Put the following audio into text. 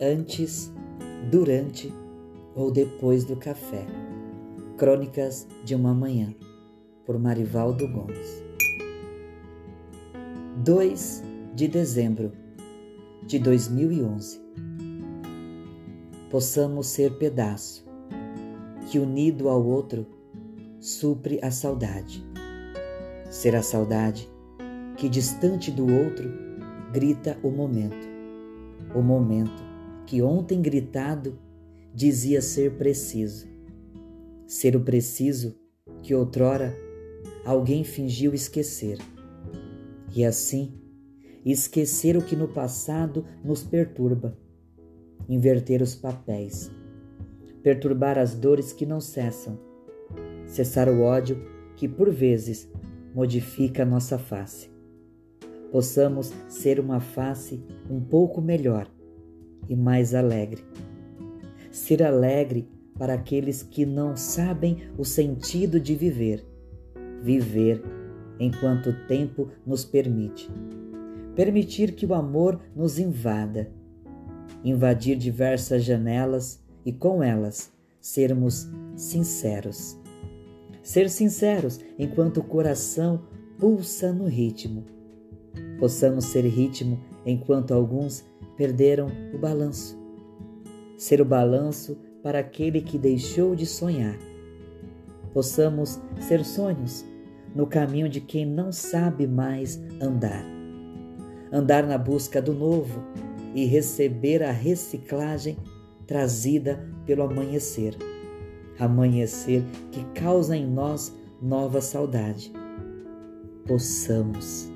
antes, durante ou depois do café. Crônicas de uma Manhã, por Marivaldo Gomes. 2 de dezembro de 2011. Possamos ser pedaço, que unido ao outro supre a saudade. Ser a saudade que distante do outro grita o momento. O momento que ontem gritado dizia ser preciso. Ser o preciso que outrora alguém fingiu esquecer. E assim, esquecer o que no passado nos perturba. Inverter os papéis. Perturbar as dores que não cessam. Cessar o ódio que por vezes modifica nossa face. Possamos ser uma face um pouco melhor e mais alegre. Ser alegre para aqueles que não sabem o sentido de viver. Viver enquanto o tempo nos permite. Permitir que o amor nos invada. Invadir diversas janelas e com elas sermos sinceros. Ser sinceros enquanto o coração pulsa no ritmo. Possamos ser ritmo enquanto alguns perderam o balanço. Ser o balanço para aquele que deixou de sonhar. Possamos ser sonhos no caminho de quem não sabe mais andar. Andar na busca do novo e receber a reciclagem trazida pelo amanhecer. Amanhecer que causa em nós nova saudade. Possamos